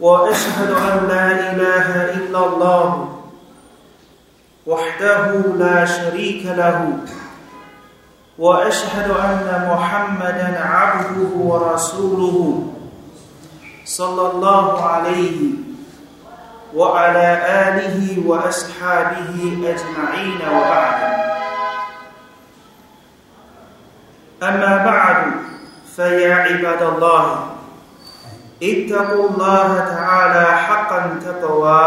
وأشهد أن لا إله إلا الله وحده لا شريك له وأشهد أن محمدا عبده ورسوله صلى الله عليه وعلى آله وأصحابه أجمعين وبعد. أما بعد فيا عباد الله اتقوا الله تعالى حقا تقوى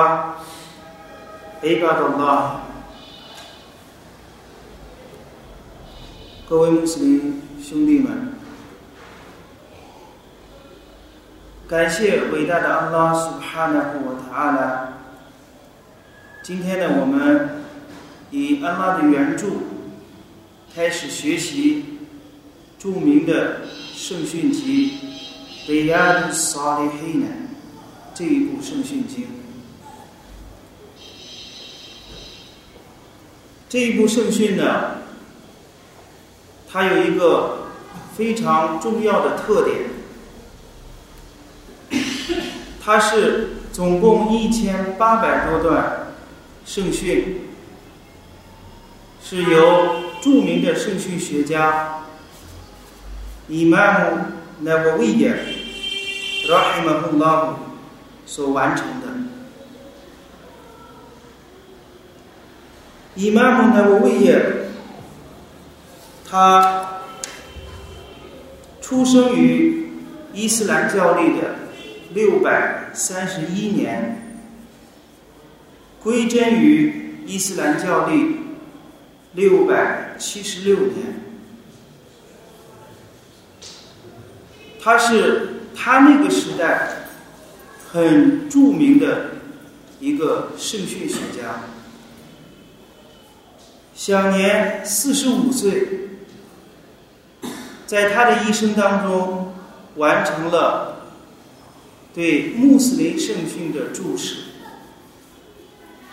عباد الله 各位穆斯林兄弟们，感谢伟大的安拉苏哈纳和我塔拉。今天呢，我们以安拉的援助开始学习着名的圣训集《 贝亚杜萨利黑呢这一部圣训经。这一部圣训呢，它有一个非常重要的特点，它是总共一千八百多段圣训，是由著名的圣训学家。伊玛目那个威尔拉希马布拉姆所完成的。伊玛目那个威尔，他出生于伊斯兰教历的六百三十一年，归真于伊斯兰教历六百七十六年。他是他那个时代很著名的一个圣训学家，享年四十五岁，在他的一生当中完成了对穆斯林圣训的注释，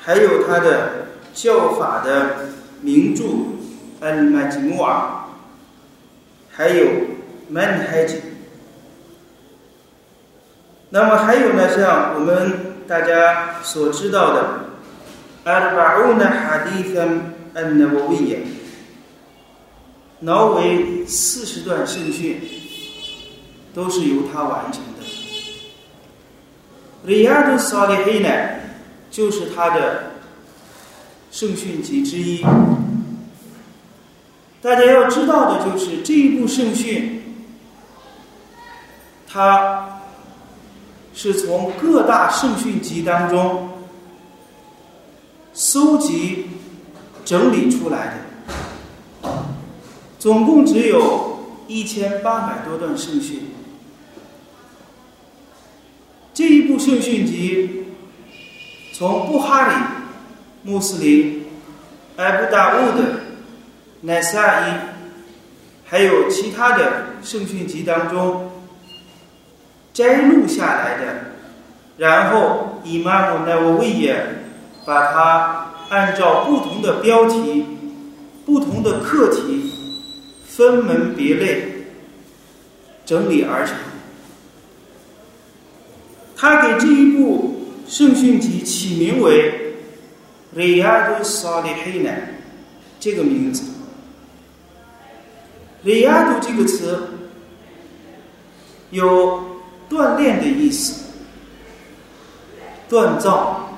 还有他的教法的名著《安玛吉穆尔》，还有《曼海吉》。那么还有呢，像我们大家所知道的，阿尔巴乌纳哈迪芬安纳沃维耶，挪威四十段圣训，都是由他完成的。里亚杜萨利黑呢，就是他的圣训集之一。大家要知道的就是这一部圣训，它。是从各大圣训集当中搜集整理出来的，总共只有一千八百多段圣训。这一部圣训集从布哈里、穆斯林、埃布达乌的、乃萨伊，还有其他的圣训集当中。摘录下来的，然后伊玛目奈沃维耶把它按照不同的标题、不同的课题分门别类整理而成。他给这一部圣训集起名为《里亚杜萨利黑奈》这个名字。里亚杜这个词有。锻炼的意思，锻造。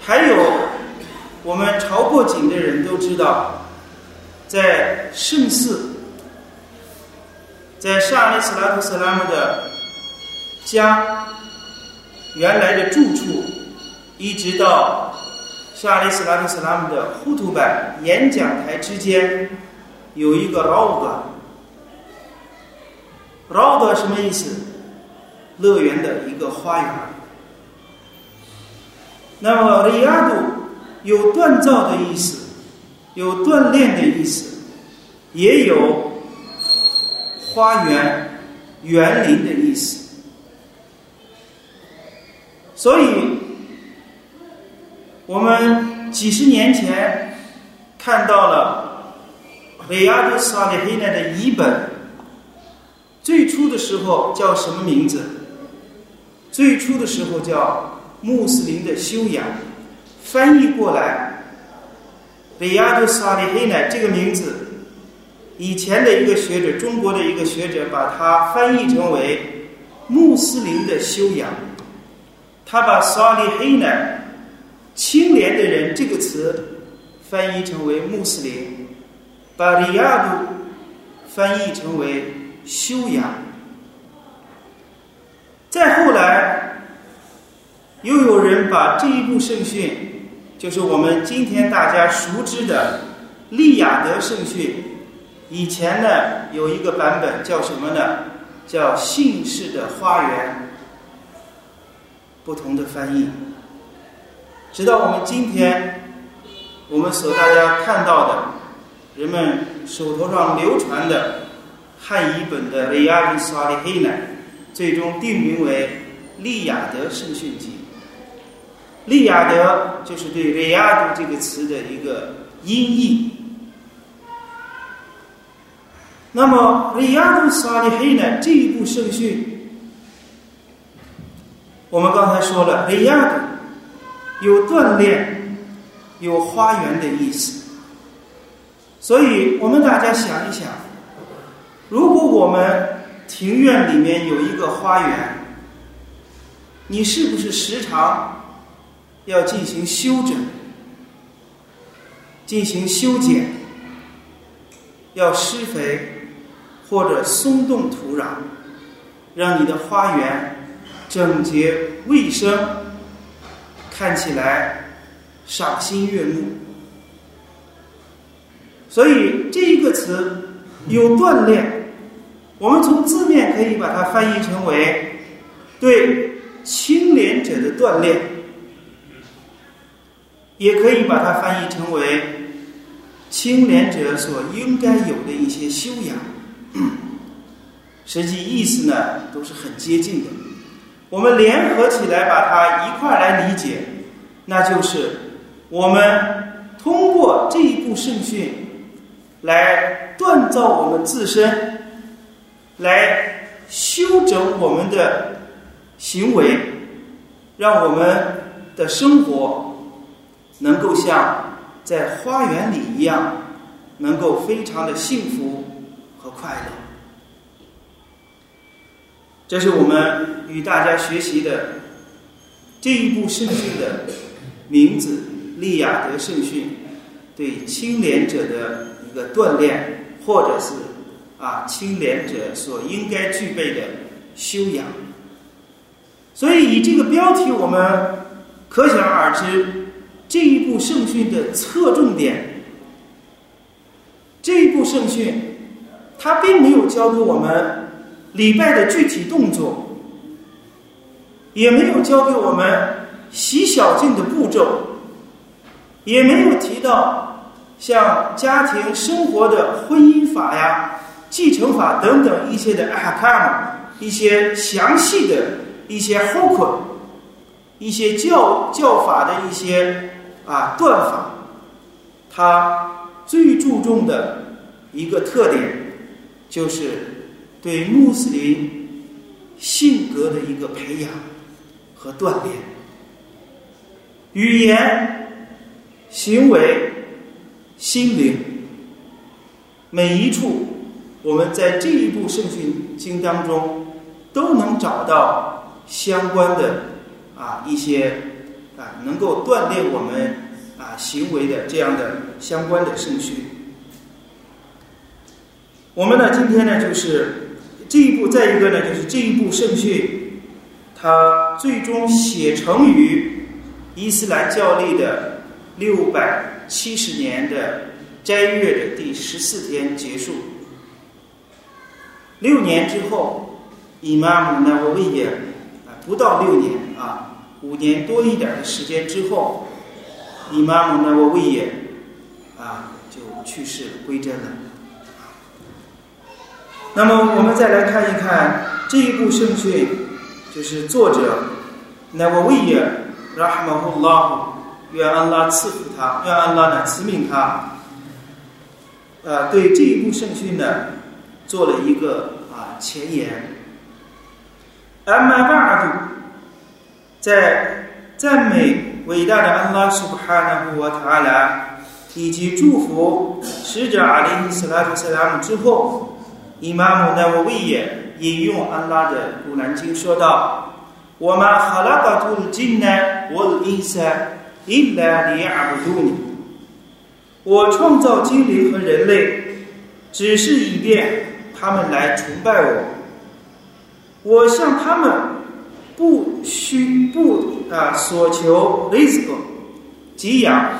还有，我们朝过井的人都知道，在圣寺，在沙利斯拉图斯拉姆的家原来的住处，一直到沙利斯拉图斯拉姆的呼图板演讲台之间，有一个绕道。绕道什么意思？乐园的一个花园。那么里亚度有锻造的意思，有锻炼的意思，也有花园、园林的意思。所以，我们几十年前看到了里亚度萨里黑奈的译本，最初的时候叫什么名字？最初的时候叫。穆斯林的修养，翻译过来，里亚杜萨里黑乃这个名字，以前的一个学者，中国的一个学者，把它翻译成为穆斯林的修养。他把萨里黑乃清廉的人这个词翻译成为穆斯林，把里亚杜翻译成为修养。再后来。又有人把这一部圣训，就是我们今天大家熟知的利雅得圣训，以前呢有一个版本叫什么呢？叫姓氏的花园。不同的翻译，直到我们今天，我们所大家看到的，人们手头上流传的汉译本的《利亚比萨利黑乃》，最终定名为利雅得圣训集。利亚德就是对“利亚度”这个词的一个音译。那么，“利亚度萨利黑”呢？这一部圣训，我们刚才说了，“利亚度”有锻炼、有花园的意思。所以我们大家想一想，如果我们庭院里面有一个花园，你是不是时常？要进行修整，进行修剪，要施肥或者松动土壤，让你的花园整洁卫生，看起来赏心悦目。所以这一个词有锻炼，我们从字面可以把它翻译成为对清廉者的锻炼。也可以把它翻译成为清廉者所应该有的一些修养，实际意思呢都是很接近的。我们联合起来把它一块来理解，那就是我们通过这一部圣训来锻造我们自身，来修整我们的行为，让我们的生活。能够像在花园里一样，能够非常的幸福和快乐。这是我们与大家学习的这一部圣训的名字——利亚德圣训，对清廉者的一个锻炼，或者是啊清廉者所应该具备的修养。所以，以这个标题，我们可想而知。这一部圣训的侧重点，这一部圣训，它并没有教给我们礼拜的具体动作，也没有教给我们洗小净的步骤，也没有提到像家庭生活的婚姻法呀、继承法等等一些的阿卡姆，一些详细的一些后款，一些教教法的一些。啊，断法，它最注重的一个特点，就是对穆斯林性格的一个培养和锻炼，语言、行为、心灵，每一处，我们在这一部圣训经当中都能找到相关的啊一些。啊，能够锻炼我们啊行为的这样的相关的圣训。我们呢，今天呢，就是这一步，再一个呢，就是这一部圣训，它最终写成于伊斯兰教历的六百七十年的斋月的第十四天结束。六年之后，伊玛目纳瓦维耶啊，不到六年啊，五年多一点的时间之后，伊玛目纳瓦维耶啊就去世，归真了。那么我们再来看一看这一部圣训，就是作者纳瓦维耶拉哈马胡拉，愿安拉赐福他，愿安拉呢赐命他。呃，对这一部圣训呢，做了一个啊前言。安玛巴杜在赞美伟大的安拉苏布哈纳布瓦塔拉以及祝福使者阿里斯拉特塞拉姆之后，伊玛目纳瓦维耶引用安拉的古兰经说道：“我们哈拉巴图金呢，我的伊萨伊拉里阿布杜尼。”我创造精灵和人类，只是以便他们来崇拜我。我向他们不需不啊所求 risk 给养，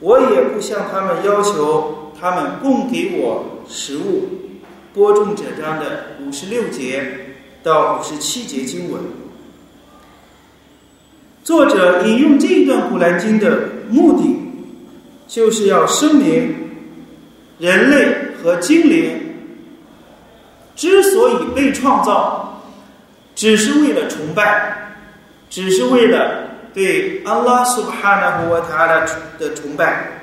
我也不向他们要求他们供给我食物。播种者章的五十六节到五十七节经文，作者引用这一段古兰经的目的。就是要声明，人类和精灵之所以被创造，只是为了崇拜，只是为了对安拉苏哈纳胡瓦塔拉的崇拜，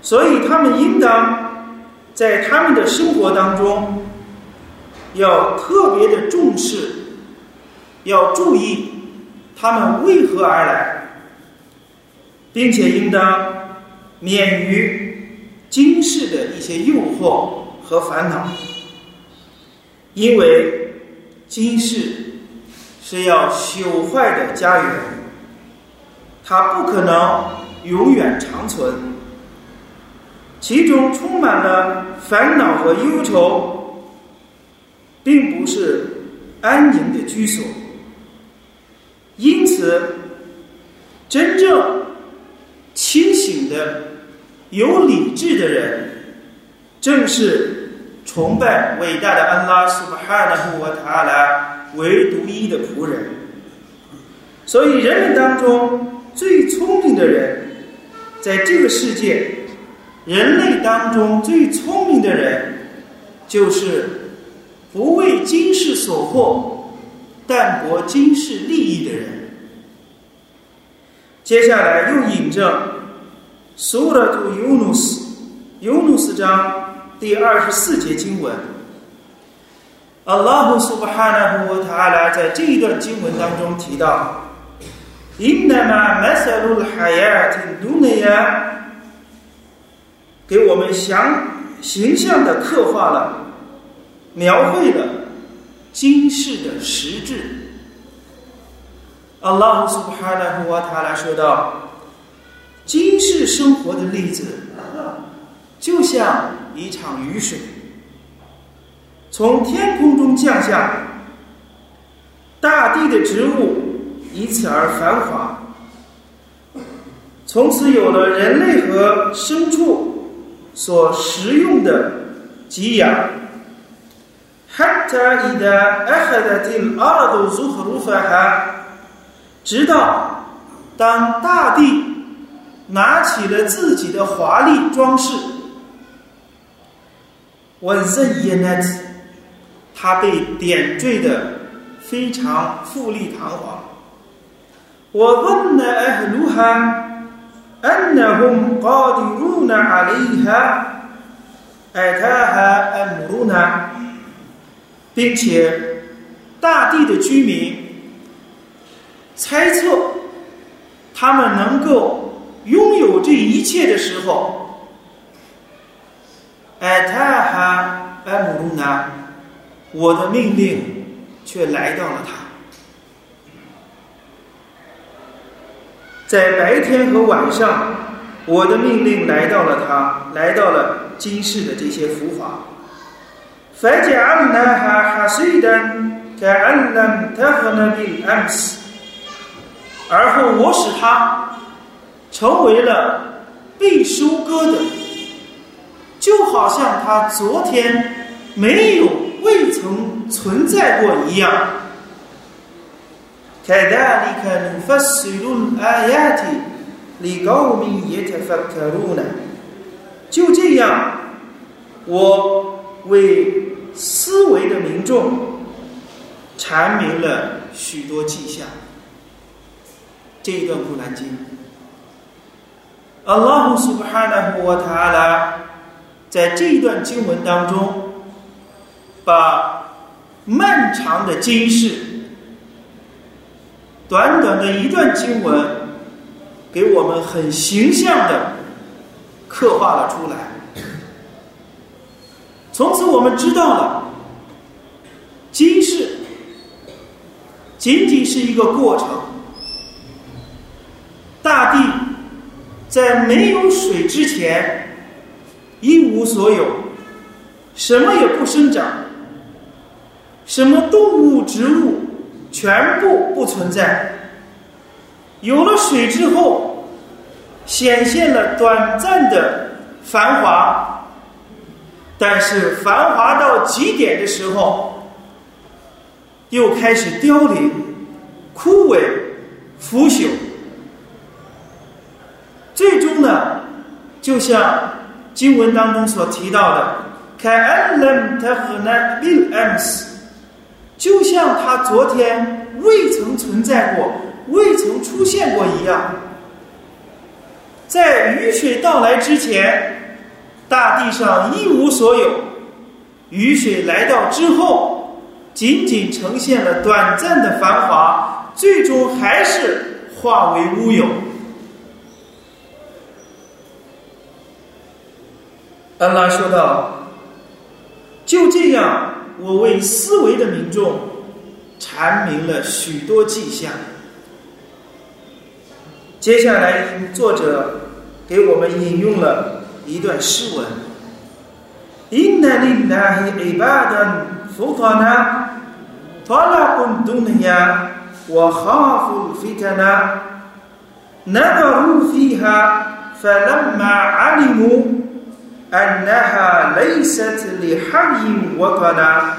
所以他们应当在他们的生活当中要特别的重视，要注意他们为何而来，并且应当。免于今世的一些诱惑和烦恼，因为今世是要朽坏的家园，它不可能永远长存，其中充满了烦恼和忧愁，并不是安宁的居所。因此，真正。清醒的、有理智的人，正是崇拜伟大的安拉苏巴哈纳布瓦塔拉唯独一的仆人。所以，人们当中最聪明的人，在这个世界，人类当中最聪明的人，就是不为今世所惑，淡泊今世利益的人。接下来又引证《苏拉图尤努斯》尤努斯章第二十四节经文。阿拉胡苏巴哈纳胡塔阿拉在这一段经文当中提到：“إنما مثل الحياة الدنيا”，给我们详形象的刻画了、描绘了今世的实质。阿拉苏巴哈纳胡瓦塔拉说道：“今世生活的例子，就像 一场雨水，从天空中降下，大地的植物因此而繁华，从此有了人类和牲畜所食用的给养。حتى إذا أخذت الأرض زخرفها 直到当大地拿起了自己的华丽装饰， 我认耶奈子，它被点缀的非常富丽堂皇。我问了艾鲁哈，安那红高的路那阿里哈，艾塔哈艾姆鲁纳，并且大地的居民。猜测他们能够拥有这一切的时候，艾塔哈艾姆鲁纳，我的命令却来到了他。在白天和晚上，我的命令来到了他，来到了今世的这些浮华。反正安娜哈哈虽然在安南特和那边安斯。而后，我使它成为了被收割的，就好像他昨天没有 未曾存在过一样。كذلك نفصل الآيات لقوم يتفكرون。就这样，我为思维的民众阐明了许多迹象。这一段古兰经，阿拉胡苏巴哈纳胡瓦塔拉 在这一段经文当中，把漫长的经世，短短的一段经文，给我们很形象的刻画了出来。从此，我们知道了，今世仅仅是一个过程。大地在没有水之前一无所有，什么也不生长，什么动物、植物全部不存在。有了水之后，显现了短暂的繁华，但是繁华到极点的时候，又开始凋零、枯萎、腐朽。最终呢，就像经文当中所提到的，凯恩伦特和那 Bill Ms，就像他昨天未曾存在过、未曾出现过一样。在雨水到来之前，大地上一无所有；雨水来到之后，仅仅呈现了短暂的繁华，最终还是化为乌有。安拉说道：“就这样，我为思维的民众阐明了许多迹象。接下来，作者给我们引用了一段诗文：‘إن لله عبادا فطنا طلقوا الدنيا وخافوا الفتنا نظروا فيها فلما علموا أنها ليست لحي وطنا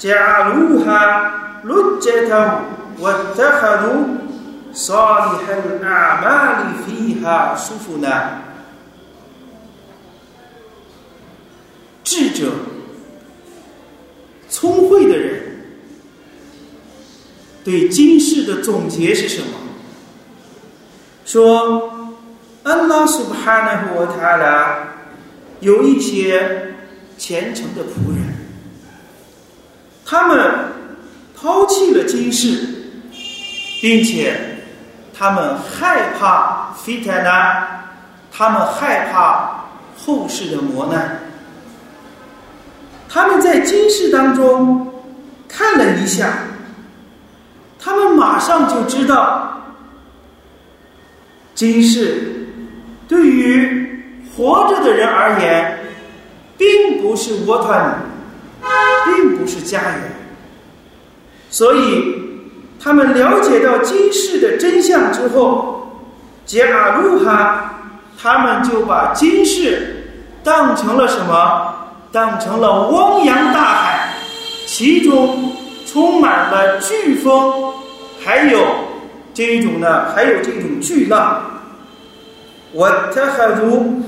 جعلوها لجة واتخذوا صالح الأعمال فيها سفنا 智者、聪慧的人对今世的总结是什么？说，安拉苏巴哈纳胡塔拉 有一些虔诚的仆人，他们抛弃了今世，并且他们害怕 fitna，他们害怕后世的磨难。他们在今世当中看了一下，他们马上就知道，今世对于。活着的人而言，并不是窝团，并不是家园，所以他们了解到今世的真相之后，假如哈，他们就把今世当成了什么？当成了汪洋大海，其中充满了飓风，还有这种呢，还有这种巨浪。我特海图。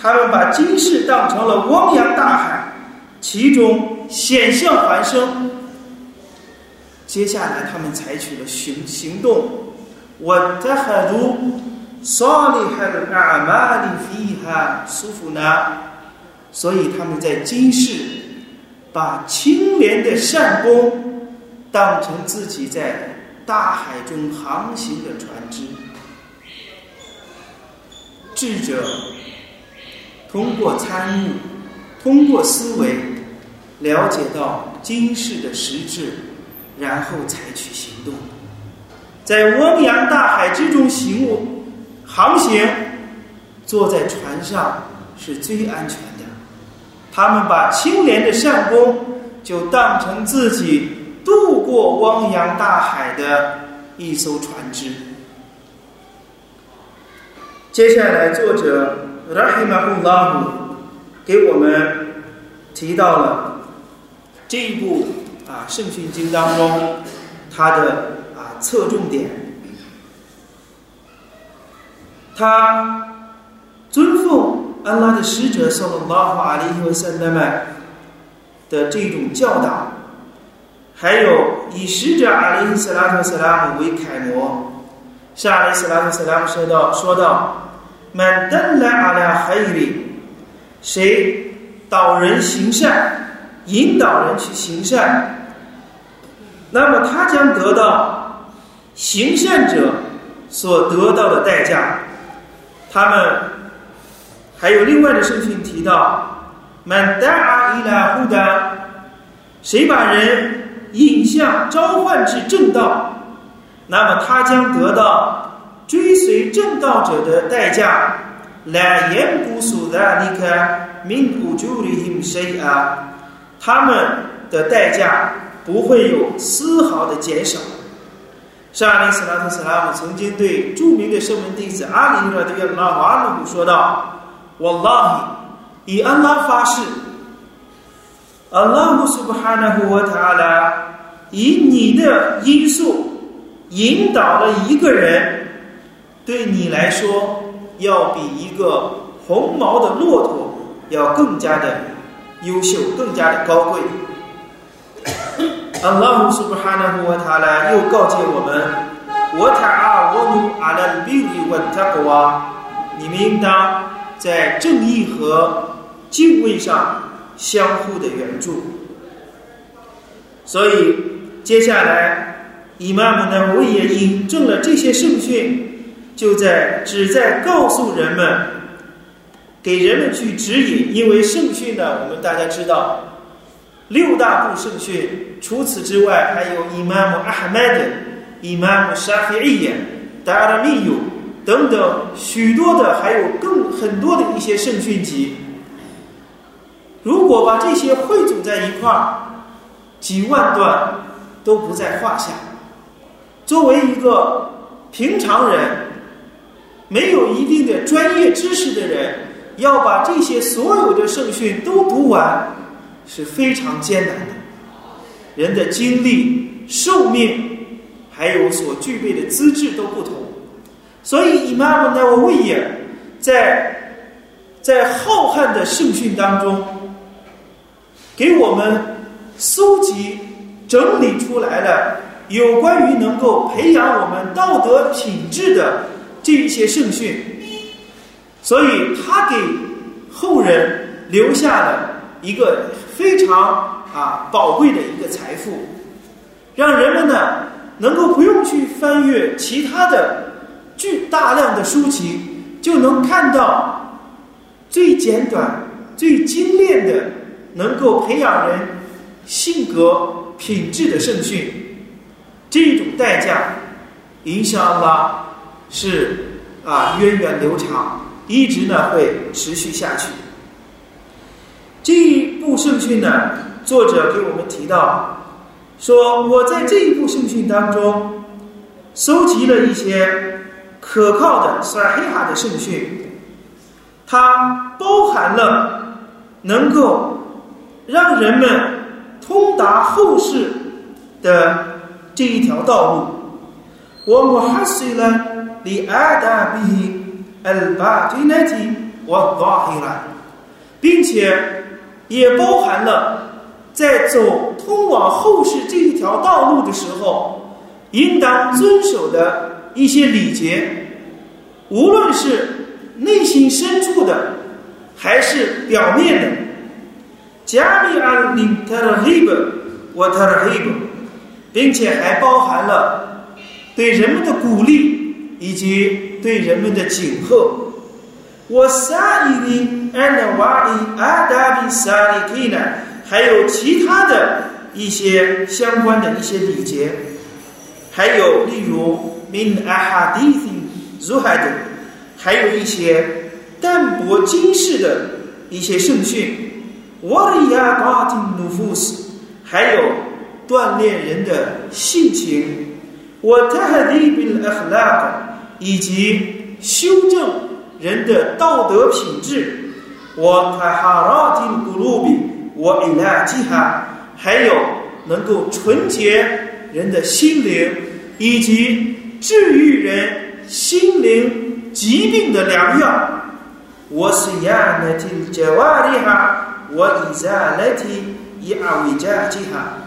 他们把今世当成了汪洋大海，其中险象环生。接下来，他们采取了行行动。我在海都沙里海的阿玛里菲哈舒服呢，所以他们在今世把清廉的善功当成自己在大海中航行的船只。智者。通过参悟，通过思维，了解到今世的实质，然后采取行动。在汪洋大海之中行路航行，坐在船上是最安全的。他们把清廉的善功就当成自己渡过汪洋大海的一艘船只。接下来，作者。拉希马布拉姆给我们提到了这一部啊圣训经当中，它的啊侧重点，他尊奉安拉的使者（圣拉法阿里伊斯塞曼）的这种教导，还有以使者阿里斯拉特斯拉姆为楷模。像阿里斯拉特斯拉姆说道：“说道，满登来阿拉海里，谁导人行善。”引导人去行善，那么他将得到行善者所得到的代价。他们还有另外的圣训提到：“满达阿伊拉呼达，谁把人引向召唤至正道，那么他将得到追随正道者的代价。”来言不苏达尼卡 min ujurihim shay'a。他们的代价不会有丝毫的减少。沙利斯拉特斯拉姆曾经对著名的圣门弟子阿里热的约拉瓦鲁说道：“我拉以以安拉发誓，阿拉姆苏布哈纳胡瓦塔拉以你的因素引导了一个人，对你来说要比一个红毛的骆驼要更加的。”优秀，更加的高贵。阿拉苏布哈纳胡瓦塔拉又告诫我们：“我塔阿我努阿拉比里万塔格瓦，你们应当在正义和敬畏上相互的援助。”所以，接下来，伊玛目呢，我也引证了这些圣训，就在旨在告诉人们。给人们去指引，因为圣训呢，我们大家知道，六大部圣训，除此之外，还有伊玛目阿哈迈德、伊玛目沙菲伊耶、达拉密尤等等许多的，还有更很多的一些圣训集。如果把这些汇总在一块儿，几万段都不在话下。作为一个平常人，没有一定的专业知识的人。要把这些所有的圣训都读完是非常艰难的，人的精力、寿命还有所具备的资质都不同，所以伊玛目奈沃维耶在在浩瀚的圣训当中，给我们搜集整理出来了有关于能够培养我们道德品质的这一些圣训。所以，他给后人留下了一个非常啊宝贵的一个财富，让人们呢能够不用去翻阅其他的巨大量的书籍，就能看到最简短、最精炼的，能够培养人性格品质的圣训。这种代价，影响了是啊源远流长。一直呢会持续下去。这一部圣训呢，作者给我们提到说，我在这一部圣训当中搜集了一些可靠的撒黑哈的圣训，它包含了能够让人们通达后世的这一条道路。我们还是呢，离阿达比。al-batinati wa-dhahira，并且也包含了在走通往后世这一条道路的时候，应当遵守的一些礼节，无论是内心深处的，还是表面的。加里安林特尔黑本，我特尔黑本，并且还包含了对人们的鼓励以及对人们的警贺我萨里尼安娜瓦里阿达比萨里提呢还有其他的一些相关的一些礼节还有例如 min a hadidism 如海的还有一些淡泊今世的一些圣训 what ya got in the woods 还有锻炼人的性情。what had he been a flower 以及修正人的道德品质，我塔哈拉丁古鲁比，我伊拉吉哈，还有能够纯洁人的心灵，以及治愈人心灵疾病的良药。我是亚那提加瓦里哈，我伊扎那提伊阿维加吉哈，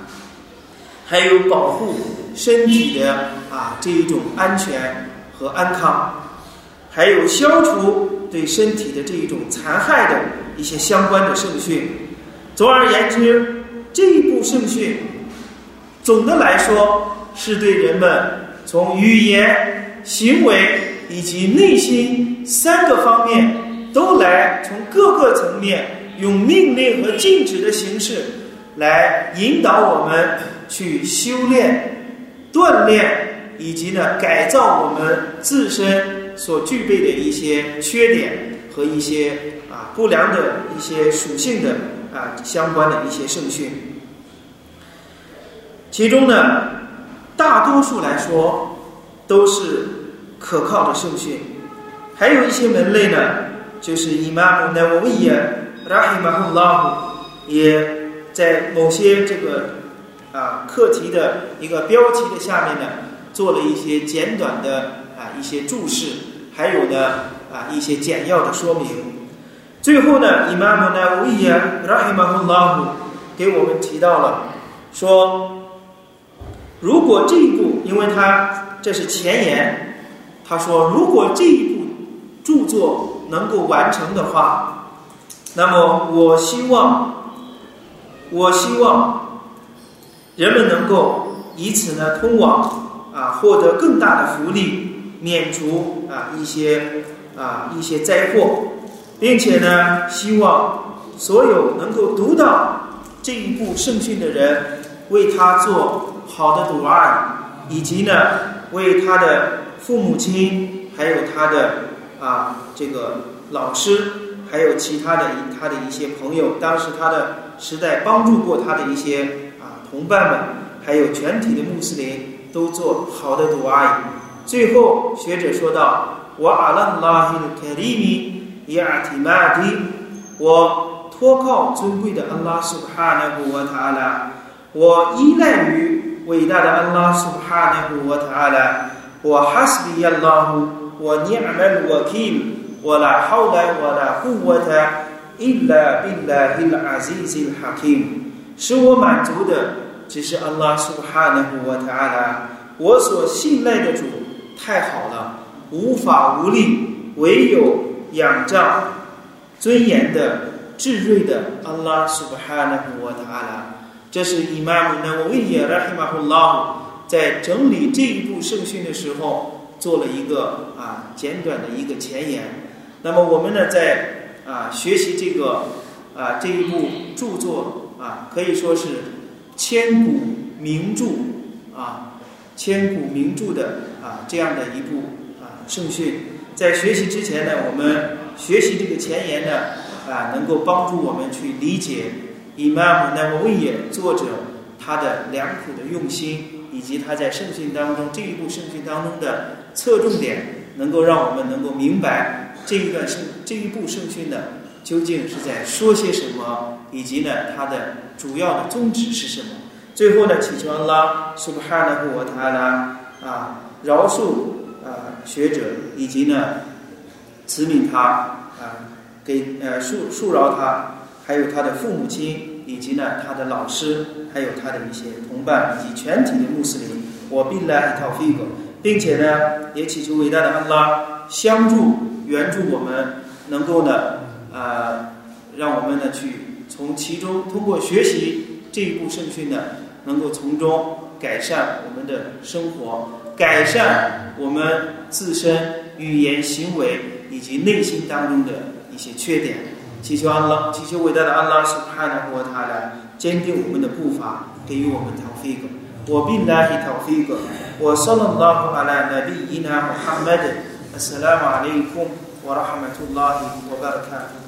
还有保护身体的啊这一种安全和安康，还有消除对身体的这一种残害的一些相关的圣训。总而言之，这一部圣训，总的来说是对人们从语言、行为以及内心三个方面。都来从各个层面用命令和禁止的形式来引导我们去修炼、锻炼，以及呢改造我们自身所具备的一些缺点和一些啊不良的一些属性的啊相关的一些圣训。其中呢，大多数来说都是可靠的圣训，还有一些门类呢。就是伊玛目纳维耶拉希马赫拉姆也在某些这个啊课题的一个标题的下面呢，做了一些简短的啊一些注释，还有呢啊一些简要的说明。最后呢，伊玛目纳维耶拉希马赫拉姆给我们提到了说，如果这一步，因为他这是前言，他说如果这一部著作。能够完成的话，那么我希望，我希望人们能够以此呢通往啊获得更大的福利，免除啊一些啊一些灾祸，并且呢希望所有能够读到这一部圣训的人为他做好的读案，以及呢为他的父母亲还有他的。啊，这个老师还有其他的他的一些朋友，当时他的时代帮助过他的一些啊同伴们，还有全体的穆斯林都做好的读阿姨。最后学者说道：“我阿拉拉希凯利米亚提玛迪，我托靠尊贵的安拉苏哈纳古瓦塔阿拉，我依赖于伟大的安拉苏哈纳古瓦塔阿拉，我哈斯比亚拉姆。”我尼阿门沃金，我拉好来我拉护我他，伊拉比拉伊拉阿兹兹哈金，使我满足的只是安拉苏哈纳胡沃塔拉，我所信赖的主太好了，无法无力，唯有仰仗尊严的至睿的安拉苏哈纳胡沃塔拉。这是伊玛目纳维耶拉希马胡拉在整理这一部圣训的时候。做了一个啊简短的一个前言，那么我们呢在啊学习这个啊这一部著作啊可以说是千古名著啊千古名著的啊这样的一部啊圣训，在学习之前呢，我们学习这个前言呢啊能够帮助我们去理解伊玛目那维耶作者他的良苦的用心，以及他在圣训当中这一部圣训当中的。侧重点能够让我们能够明白这一段圣这一部圣训的究竟是在说些什么，以及呢它的主要的宗旨是什么。最后呢，祈求安拉苏布哈纳布瓦塔拉啊饶恕啊学者，以及呢慈悯他啊给呃恕恕饶他，还有他的父母亲，以及呢他的老师，还有他的一些同伴，以及全体的穆斯林。我并来一套飞狗。并且呢，也祈求伟大的安拉相助援助我们，能够呢，呃，让我们呢去从其中通过学习这一部圣训呢，能够从中改善我们的生活，改善我们自身语言行为以及内心当中的一些缺点。祈求安拉，祈求伟大的安拉是派来和他来坚定我们的步伐，给予我们桃费格。وبالله توفيق وصلى الله على نبينا محمد السلام عليكم ورحمة الله وبركاته